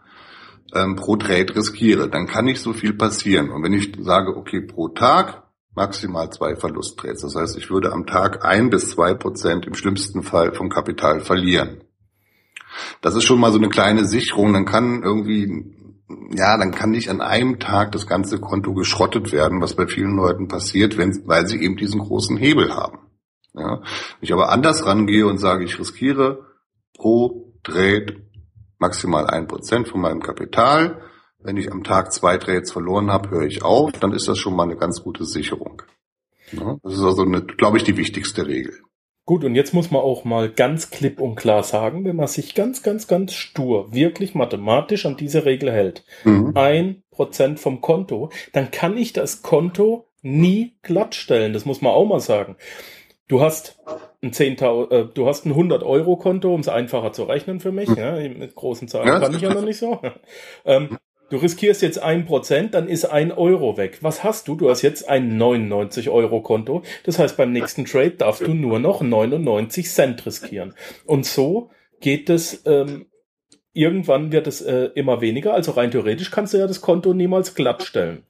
ähm, pro Trade riskiere, dann kann nicht so viel passieren. Und wenn ich sage, okay, pro Tag maximal zwei Verlusttrades. Das heißt, ich würde am Tag ein bis zwei Prozent im schlimmsten Fall vom Kapital verlieren. Das ist schon mal so eine kleine Sicherung. Dann kann irgendwie, ja, dann kann nicht an einem Tag das ganze Konto geschrottet werden, was bei vielen Leuten passiert, wenn, weil sie eben diesen großen Hebel haben. Ja. Wenn ich aber anders rangehe und sage, ich riskiere pro Trade maximal ein Prozent von meinem Kapital, wenn ich am Tag zwei Trades verloren habe, höre ich auf, dann ist das schon mal eine ganz gute Sicherung. Ja, das ist also, glaube ich, die wichtigste Regel. Gut, und jetzt muss man auch mal ganz klipp und klar sagen, wenn man sich ganz, ganz, ganz stur, wirklich mathematisch an diese Regel hält, mhm. ein Prozent vom Konto, dann kann ich das Konto nie glattstellen. Das muss man auch mal sagen. Du hast ein 10.000, äh, du hast ein 100 Euro Konto, um es einfacher zu rechnen für mich. Mhm. Ja, mit großen Zahlen ja, kann ich ja noch nicht so. (laughs) ähm, Du riskierst jetzt ein Prozent, dann ist ein Euro weg. Was hast du? Du hast jetzt ein 99 Euro Konto. Das heißt, beim nächsten Trade darfst du nur noch 99 Cent riskieren. Und so geht es, ähm, irgendwann wird es äh, immer weniger. Also rein theoretisch kannst du ja das Konto niemals glatt stellen.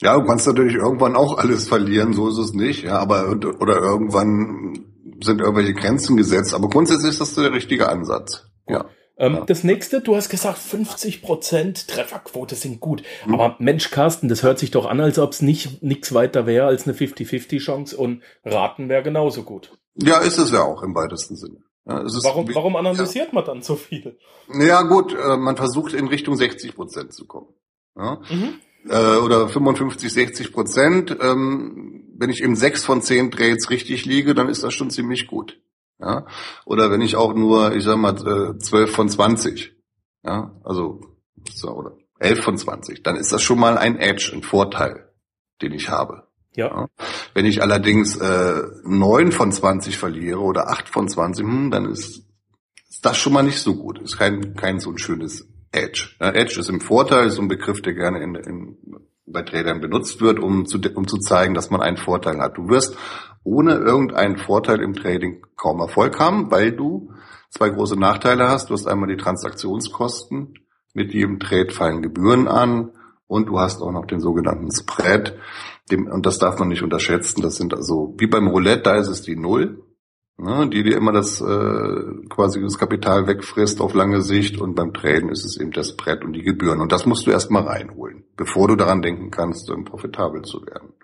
Ja, du kannst natürlich irgendwann auch alles verlieren, so ist es nicht. Ja, aber oder irgendwann sind irgendwelche Grenzen gesetzt. Aber grundsätzlich ist das der richtige Ansatz. Ja. Ähm, ja. Das nächste, du hast gesagt, 50% Trefferquote sind gut. Mhm. Aber Mensch, Carsten, das hört sich doch an, als ob es nicht nichts weiter wäre als eine 50-50 Chance und raten wäre genauso gut. Ja, ist es ja auch im weitesten Sinne. Ja, warum, warum analysiert ja. man dann so viel? Ja gut, äh, man versucht in Richtung 60 Prozent zu kommen. Mhm. Äh, oder 55, 60 Prozent. Ähm, wenn ich im sechs von zehn Trades richtig liege, dann ist das schon ziemlich gut. Ja? Oder wenn ich auch nur, ich sag mal, 12 äh, von 20, ja, also oder 11 von 20, dann ist das schon mal ein Edge, ein Vorteil, den ich habe. Ja. Wenn ich allerdings äh, 9 von 20 verliere oder 8 von 20, hm, dann ist, ist das schon mal nicht so gut. Ist kein, kein so ein schönes Edge. Ja, Edge ist im Vorteil, ist so ein Begriff, der gerne in, in, bei Tradern benutzt wird, um zu, um zu zeigen, dass man einen Vorteil hat. Du wirst ohne irgendeinen Vorteil im Trading kaum Erfolg haben, weil du zwei große Nachteile hast. Du hast einmal die Transaktionskosten. Mit jedem Trade fallen Gebühren an und du hast auch noch den sogenannten Spread. Dem, und das darf man nicht unterschätzen. Das sind also, wie beim Roulette, da ist es die Null, ne, die dir immer das äh, quasi das Kapital wegfrisst auf lange Sicht. Und beim Traden ist es eben das Spread und die Gebühren. Und das musst du erstmal reinholen, bevor du daran denken kannst, profitabel zu werden.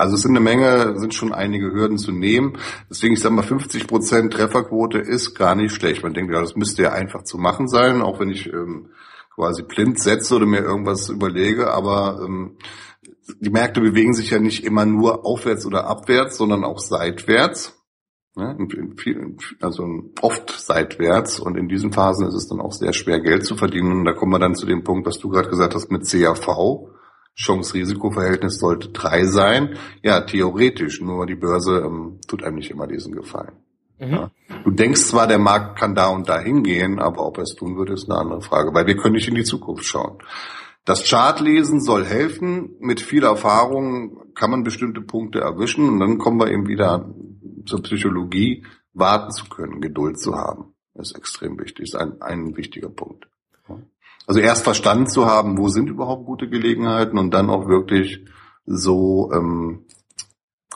Also es sind eine Menge, sind schon einige Hürden zu nehmen. Deswegen, ich sage mal, 50 Prozent Trefferquote ist gar nicht schlecht. Man denkt, ja, das müsste ja einfach zu machen sein, auch wenn ich ähm, quasi blind setze oder mir irgendwas überlege. Aber ähm, die Märkte bewegen sich ja nicht immer nur aufwärts oder abwärts, sondern auch seitwärts. Ne? Also oft seitwärts. Und in diesen Phasen ist es dann auch sehr schwer, Geld zu verdienen. Und da kommen wir dann zu dem Punkt, was du gerade gesagt hast mit CAV. Chance-Risiko-Verhältnis sollte drei sein. Ja, theoretisch, nur die Börse ähm, tut einem nicht immer diesen Gefallen. Mhm. Ja. Du denkst zwar, der Markt kann da und da hingehen, aber ob er es tun würde, ist eine andere Frage, weil wir können nicht in die Zukunft schauen. Das Chartlesen soll helfen. Mit viel Erfahrung kann man bestimmte Punkte erwischen und dann kommen wir eben wieder zur Psychologie. Warten zu können, Geduld zu haben, ist extrem wichtig, ist ein, ein wichtiger Punkt. Also erst verstanden zu haben, wo sind überhaupt gute Gelegenheiten und dann auch wirklich so ähm,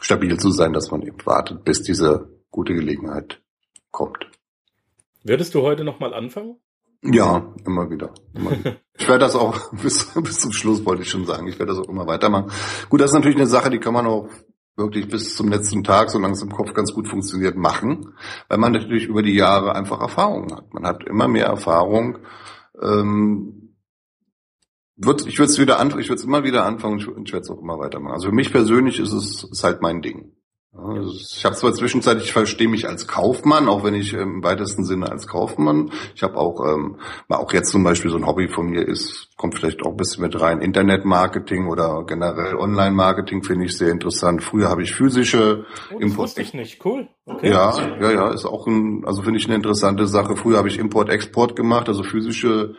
stabil zu sein, dass man eben wartet, bis diese gute Gelegenheit kommt. Würdest du heute nochmal anfangen? Ja, immer wieder. Immer wieder. (laughs) ich werde das auch (laughs) bis, bis zum Schluss wollte ich schon sagen. Ich werde das auch immer weitermachen. Gut, das ist natürlich eine Sache, die kann man auch wirklich bis zum letzten Tag, solange es im Kopf ganz gut funktioniert, machen, weil man natürlich über die Jahre einfach Erfahrungen hat. Man hat immer mehr Erfahrung ähm, wird, ich würde es wieder anfangen, ich würde es immer wieder anfangen und ich werde es auch immer weitermachen. Also für mich persönlich ist es ist halt mein Ding. Also ich habe zwar zwischenzeitlich, ich verstehe mich als Kaufmann, auch wenn ich im weitesten Sinne als Kaufmann. Ich habe auch, ähm, auch jetzt zum Beispiel so ein Hobby von mir ist, kommt vielleicht auch ein bisschen mit rein, Internetmarketing oder generell Online-Marketing finde ich sehr interessant. Früher habe ich physische oh, Import. ich nicht, cool. Okay. Ja, ja, ja, ist auch ein, also finde ich eine interessante Sache. Früher habe ich Import-Export gemacht, also physische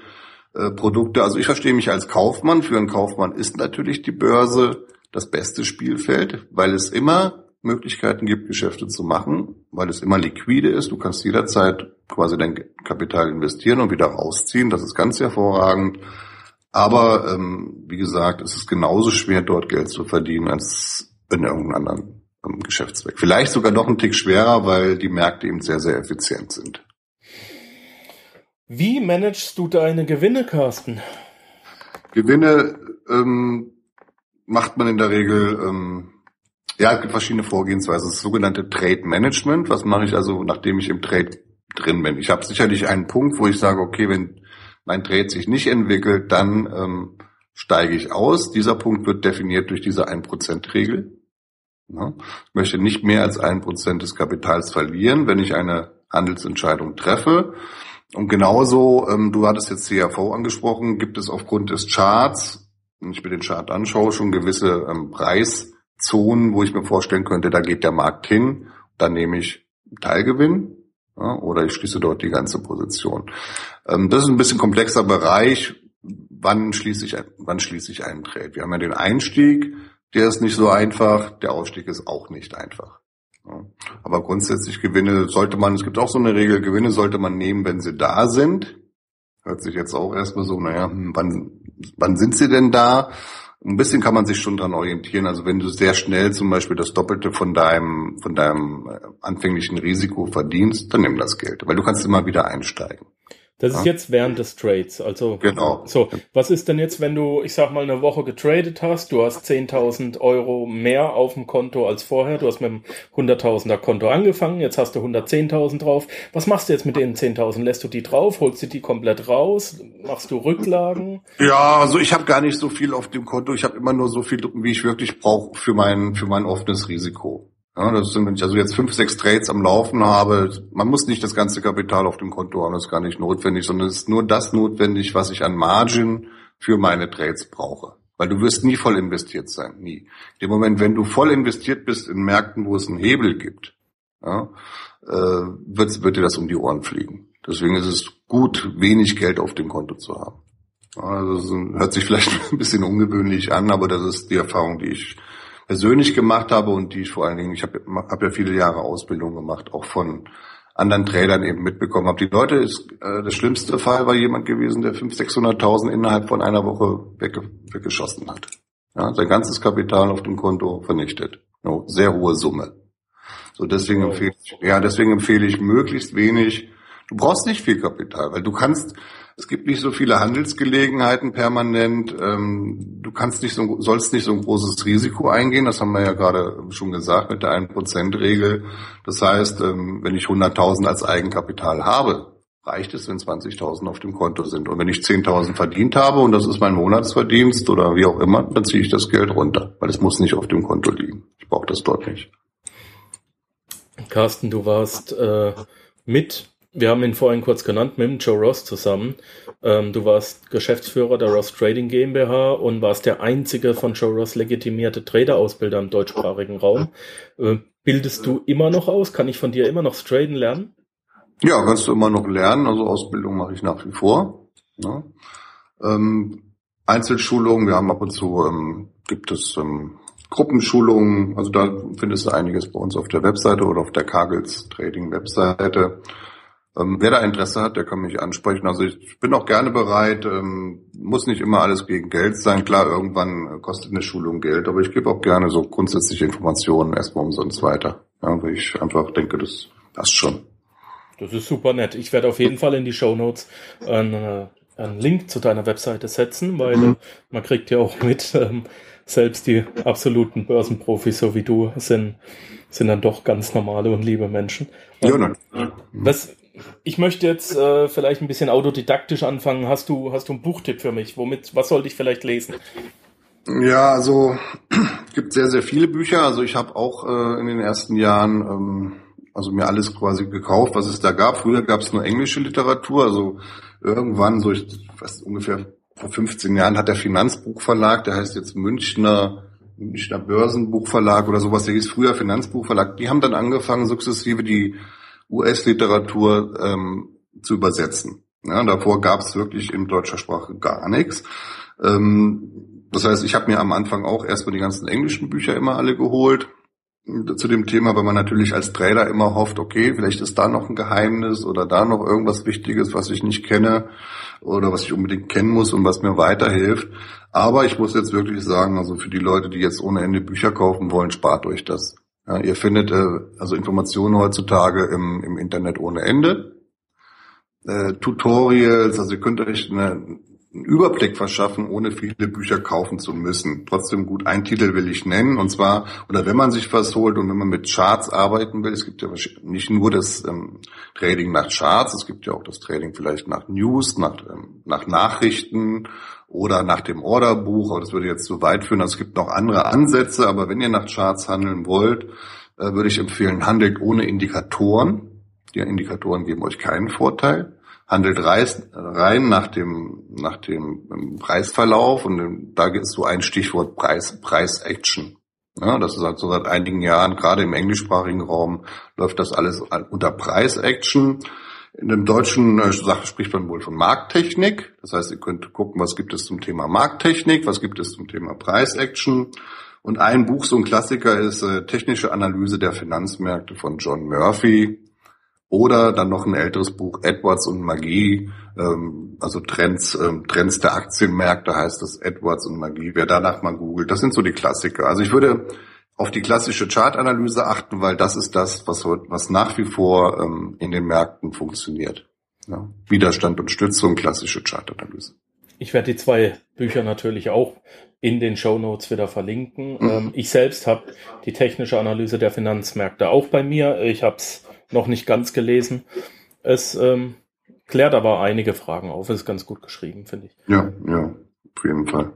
äh, Produkte. Also ich verstehe mich als Kaufmann. Für einen Kaufmann ist natürlich die Börse das beste Spielfeld, weil es immer Möglichkeiten gibt, Geschäfte zu machen, weil es immer liquide ist. Du kannst jederzeit quasi dein Kapital investieren und wieder rausziehen. Das ist ganz hervorragend. Aber ähm, wie gesagt, es ist genauso schwer, dort Geld zu verdienen, als in irgendeinem anderen ähm, Geschäftszweck. Vielleicht sogar noch ein Tick schwerer, weil die Märkte eben sehr, sehr effizient sind. Wie managst du deine Gewinne, Carsten? Gewinne ähm, macht man in der Regel ähm, ja, es gibt verschiedene Vorgehensweisen. Das sogenannte Trade Management. Was mache ich also, nachdem ich im Trade drin bin? Ich habe sicherlich einen Punkt, wo ich sage, okay, wenn mein Trade sich nicht entwickelt, dann ähm, steige ich aus. Dieser Punkt wird definiert durch diese 1%-Regel. Ja, ich möchte nicht mehr als ein Prozent des Kapitals verlieren, wenn ich eine Handelsentscheidung treffe. Und genauso, ähm, du hattest jetzt CAV angesprochen, gibt es aufgrund des Charts, wenn ich mir den Chart anschaue, schon gewisse ähm, Preis Zonen, wo ich mir vorstellen könnte, da geht der Markt hin, dann nehme ich Teilgewinn ja, oder ich schließe dort die ganze Position. Ähm, das ist ein bisschen komplexer Bereich. Wann schließe ich, wann schließe ich einen Trade? Wir haben ja den Einstieg, der ist nicht so einfach, der Ausstieg ist auch nicht einfach. Ja. Aber grundsätzlich Gewinne sollte man, es gibt auch so eine Regel, Gewinne sollte man nehmen, wenn sie da sind. Hört sich jetzt auch erstmal so, naja, hm, wann, wann sind sie denn da? Ein bisschen kann man sich schon dran orientieren. Also wenn du sehr schnell zum Beispiel das Doppelte von deinem, von deinem äh, anfänglichen Risiko verdienst, dann nimm das Geld, weil du kannst immer wieder einsteigen. Das ist jetzt während des Trades. Also, genau. So, was ist denn jetzt, wenn du, ich sag mal, eine Woche getradet hast, du hast 10.000 Euro mehr auf dem Konto als vorher, du hast mit einem 100.000er Konto angefangen, jetzt hast du 110.000 drauf. Was machst du jetzt mit den 10.000? Lässt du die drauf? Holst du die komplett raus? Machst du Rücklagen? Ja, also ich habe gar nicht so viel auf dem Konto. Ich habe immer nur so viel, wie ich wirklich brauche für mein, für mein offenes Risiko. Ja, das sind, wenn ich also jetzt fünf, sechs Trades am Laufen habe, man muss nicht das ganze Kapital auf dem Konto haben, das ist gar nicht notwendig, sondern es ist nur das notwendig, was ich an Margin für meine Trades brauche. Weil du wirst nie voll investiert sein, nie. Im Moment, wenn du voll investiert bist in Märkten, wo es einen Hebel gibt, ja, äh, wird, wird dir das um die Ohren fliegen. Deswegen ist es gut, wenig Geld auf dem Konto zu haben. Also das hört sich vielleicht (laughs) ein bisschen ungewöhnlich an, aber das ist die Erfahrung, die ich persönlich gemacht habe und die ich vor allen Dingen, ich habe hab ja viele Jahre Ausbildung gemacht, auch von anderen Tradern eben mitbekommen habe. Die Leute ist, äh, das schlimmste Fall war jemand gewesen, der 500.000, 600.000 innerhalb von einer Woche wegge weggeschossen hat. Ja, sein ganzes Kapital auf dem Konto vernichtet. No, sehr hohe Summe. So deswegen empfehle ich, ja, deswegen empfehle ich möglichst wenig. Du brauchst nicht viel Kapital, weil du kannst, es gibt nicht so viele Handelsgelegenheiten permanent. Ähm, du kannst nicht so, sollst nicht so ein großes Risiko eingehen. Das haben wir ja gerade schon gesagt mit der 1%-Regel. Das heißt, ähm, wenn ich 100.000 als Eigenkapital habe, reicht es, wenn 20.000 auf dem Konto sind. Und wenn ich 10.000 verdient habe und das ist mein Monatsverdienst oder wie auch immer, dann ziehe ich das Geld runter, weil es muss nicht auf dem Konto liegen. Ich brauche das dort nicht. Carsten, du warst äh, mit wir haben ihn vorhin kurz genannt, mit Joe Ross zusammen. Ähm, du warst Geschäftsführer der Ross Trading GmbH und warst der einzige von Joe Ross legitimierte Trader-Ausbilder im deutschsprachigen Raum. Äh, bildest du immer noch aus? Kann ich von dir immer noch traden lernen? Ja, kannst du immer noch lernen. Also Ausbildung mache ich nach wie vor. Ja. Ähm, Einzelschulungen, wir haben ab und zu, ähm, gibt es ähm, Gruppenschulungen, also da findest du einiges bei uns auf der Webseite oder auf der Kagels Trading Webseite. Ähm, wer da Interesse hat, der kann mich ansprechen. Also ich bin auch gerne bereit, ähm, muss nicht immer alles gegen Geld sein. Klar, irgendwann kostet eine Schulung Geld, aber ich gebe auch gerne so grundsätzliche Informationen erstmal umsonst weiter. Ja, weil ich einfach denke, das passt schon. Das ist super nett. Ich werde auf jeden Fall in die Show Notes einen, äh, einen Link zu deiner Webseite setzen, weil mhm. man kriegt ja auch mit, ähm, selbst die absoluten Börsenprofis, so wie du, sind, sind dann doch ganz normale und liebe Menschen. Ja, ne. Was, ich möchte jetzt äh, vielleicht ein bisschen autodidaktisch anfangen. Hast du, hast du einen Buchtipp für mich? Womit, was sollte ich vielleicht lesen? Ja, also (clears throat) gibt sehr, sehr viele Bücher. Also ich habe auch äh, in den ersten Jahren ähm, also mir alles quasi gekauft, was es da gab. Früher gab es nur englische Literatur. Also irgendwann, so ich weiß ungefähr vor 15 Jahren, hat der Finanzbuchverlag, der heißt jetzt Münchner Münchner Börsenbuchverlag oder sowas, der hieß früher Finanzbuchverlag, die haben dann angefangen, sukzessive die US-Literatur ähm, zu übersetzen. Ja, davor gab es wirklich in deutscher Sprache gar nichts. Ähm, das heißt, ich habe mir am Anfang auch erstmal die ganzen englischen Bücher immer alle geholt zu dem Thema, weil man natürlich als Trader immer hofft, okay, vielleicht ist da noch ein Geheimnis oder da noch irgendwas Wichtiges, was ich nicht kenne oder was ich unbedingt kennen muss und was mir weiterhilft. Aber ich muss jetzt wirklich sagen, also für die Leute, die jetzt ohne Ende Bücher kaufen wollen, spart euch das. Ja, ihr findet äh, also Informationen heutzutage im, im Internet ohne Ende. Äh, Tutorials, also ihr könnt euch eine, einen Überblick verschaffen, ohne viele Bücher kaufen zu müssen. Trotzdem gut, ein Titel will ich nennen, und zwar, oder wenn man sich was holt und wenn man mit Charts arbeiten will, es gibt ja nicht nur das ähm, Trading nach Charts, es gibt ja auch das Trading vielleicht nach News, nach, ähm, nach Nachrichten oder nach dem Orderbuch, aber das würde jetzt zu weit führen. Also es gibt noch andere Ansätze, aber wenn ihr nach Charts handeln wollt, äh, würde ich empfehlen, handelt ohne Indikatoren. Die Indikatoren geben euch keinen Vorteil. Handelt rein nach dem, nach dem ähm, Preisverlauf und da ist so ein Stichwort Preis, Preis-Action. Ja, das ist halt so seit einigen Jahren, gerade im englischsprachigen Raum, läuft das alles unter Preis-Action. In dem deutschen äh, spricht man wohl von Markttechnik. Das heißt, ihr könnt gucken, was gibt es zum Thema Markttechnik, was gibt es zum Thema Preis-Action. Und ein Buch, so ein Klassiker, ist äh, Technische Analyse der Finanzmärkte von John Murphy. Oder dann noch ein älteres Buch, Edwards und Magie, ähm, also Trends, ähm, Trends der Aktienmärkte heißt das, Edwards und Magie. Wer danach mal googelt, das sind so die Klassiker. Also ich würde auf die klassische Chartanalyse achten, weil das ist das, was, was nach wie vor ähm, in den Märkten funktioniert. Ja. Widerstand und Stützung, klassische Chartanalyse. Ich werde die zwei Bücher natürlich auch in den Show Notes wieder verlinken. Mhm. Ähm, ich selbst habe die technische Analyse der Finanzmärkte auch bei mir. Ich habe es noch nicht ganz gelesen. Es ähm, klärt aber einige Fragen auf. Es ist ganz gut geschrieben, finde ich. Ja, ja, auf jeden Fall.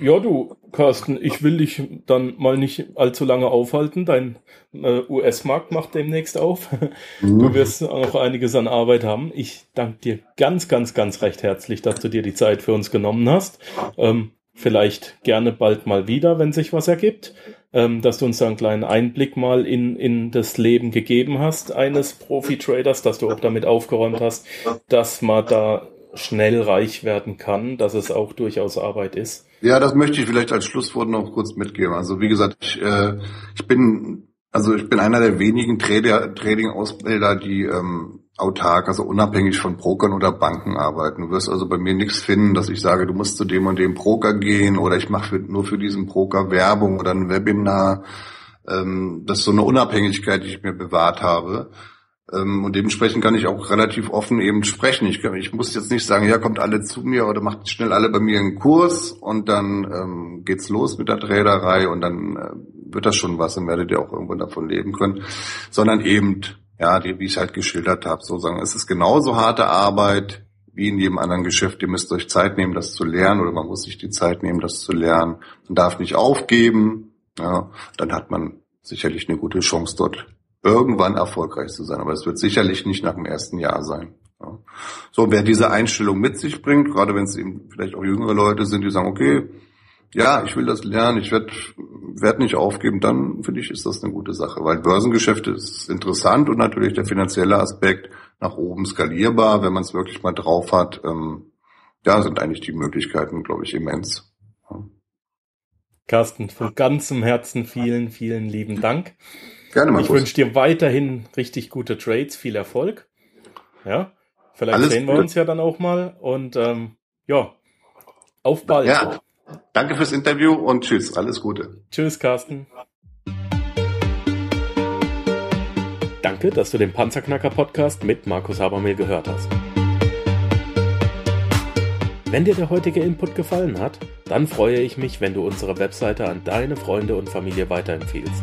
Ja, du, Carsten, ich will dich dann mal nicht allzu lange aufhalten. Dein äh, US-Markt macht demnächst auf. Mhm. Du wirst auch einiges an Arbeit haben. Ich danke dir ganz, ganz, ganz recht herzlich, dass du dir die Zeit für uns genommen hast. Ähm, vielleicht gerne bald mal wieder, wenn sich was ergibt. Ähm, dass du uns einen kleinen Einblick mal in, in das Leben gegeben hast eines Profi-Traders, dass du auch damit aufgeräumt hast, dass man da schnell reich werden kann, dass es auch durchaus Arbeit ist. Ja, das möchte ich vielleicht als Schlusswort noch kurz mitgeben. Also wie gesagt, ich, äh, ich bin also ich bin einer der wenigen Trading-Ausbilder, die ähm, autark, also unabhängig von Brokern oder Banken arbeiten. Du wirst also bei mir nichts finden, dass ich sage, du musst zu dem und dem Broker gehen oder ich mache nur für diesen Broker Werbung oder ein Webinar. Ähm, das ist so eine Unabhängigkeit, die ich mir bewahrt habe. Ähm, und dementsprechend kann ich auch relativ offen eben sprechen. Ich, ich muss jetzt nicht sagen, ja, kommt alle zu mir oder macht schnell alle bei mir einen Kurs und dann ähm, geht's los mit der Traderei und dann äh, wird das schon was und werdet ihr auch irgendwann davon leben können. Sondern eben, ja, die, wie ich halt geschildert habe, so sagen, es ist genauso harte Arbeit wie in jedem anderen Geschäft. Ihr müsst euch Zeit nehmen, das zu lernen oder man muss sich die Zeit nehmen, das zu lernen. Man darf nicht aufgeben. Ja, dann hat man sicherlich eine gute Chance dort irgendwann erfolgreich zu sein. Aber es wird sicherlich nicht nach dem ersten Jahr sein. Ja. So, wer diese Einstellung mit sich bringt, gerade wenn es eben vielleicht auch jüngere Leute sind, die sagen, okay, ja, ich will das lernen, ich werde werd nicht aufgeben, dann finde ich, ist das eine gute Sache. Weil Börsengeschäfte ist interessant und natürlich der finanzielle Aspekt nach oben skalierbar, wenn man es wirklich mal drauf hat. Ähm, ja, sind eigentlich die Möglichkeiten, glaube ich, immens. Carsten, von ganzem Herzen vielen, vielen lieben Dank. Gerne, Markus. Ich wünsche dir weiterhin richtig gute Trades, viel Erfolg. Ja, vielleicht Alles sehen wir uns ja dann auch mal und ähm, ja, auf bald. Ja, danke fürs Interview und tschüss, alles Gute. Tschüss, Carsten. Danke, dass du den Panzerknacker Podcast mit Markus Habermehl gehört hast. Wenn dir der heutige Input gefallen hat, dann freue ich mich, wenn du unsere Webseite an deine Freunde und Familie weiterempfiehlst.